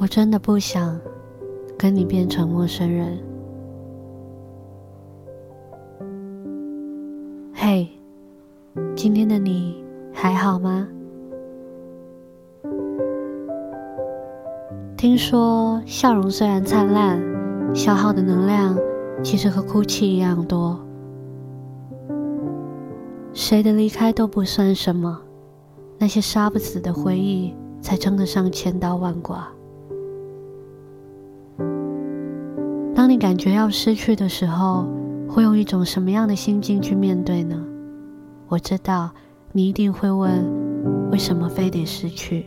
我真的不想跟你变成陌生人。嘿，今天的你还好吗？听说笑容虽然灿烂，消耗的能量其实和哭泣一样多。谁的离开都不算什么，那些杀不死的回忆才称得上千刀万剐。当你感觉要失去的时候，会用一种什么样的心境去面对呢？我知道你一定会问：为什么非得失去？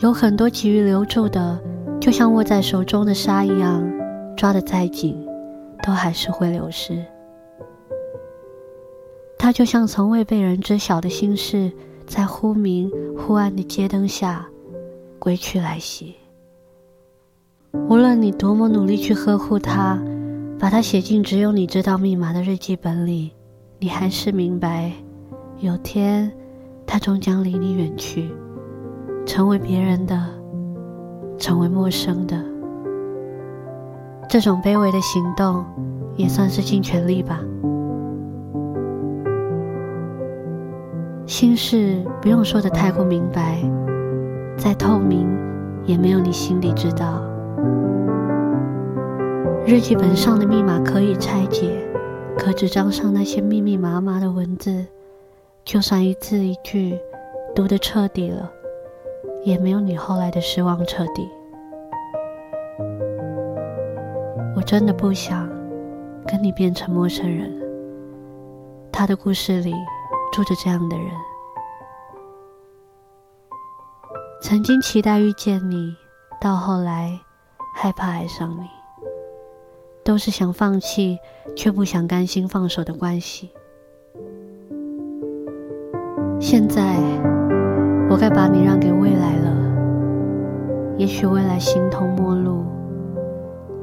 有很多急于留住的，就像握在手中的沙一样，抓得再紧，都还是会流失。它就像从未被人知晓的心事，在忽明忽暗的街灯下，归去来袭。无论你多么努力去呵护它，把它写进只有你知道密码的日记本里，你还是明白，有天，它终将离你远去。成为别人的，成为陌生的，这种卑微的行动，也算是尽全力吧。心事不用说的太过明白，再透明，也没有你心里知道。日记本上的密码可以拆解，可纸张上那些密密麻麻的文字，就算一字一句读得彻底了。也没有你后来的失望彻底。我真的不想跟你变成陌生人。他的故事里住着这样的人，曾经期待遇见你，到后来害怕爱上你，都是想放弃却不想甘心放手的关系。现在。我该把你让给未来了，也许未来形同陌路，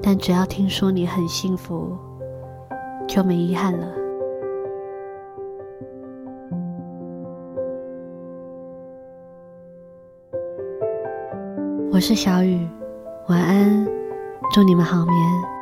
但只要听说你很幸福，就没遗憾了。我是小雨，晚安，祝你们好眠。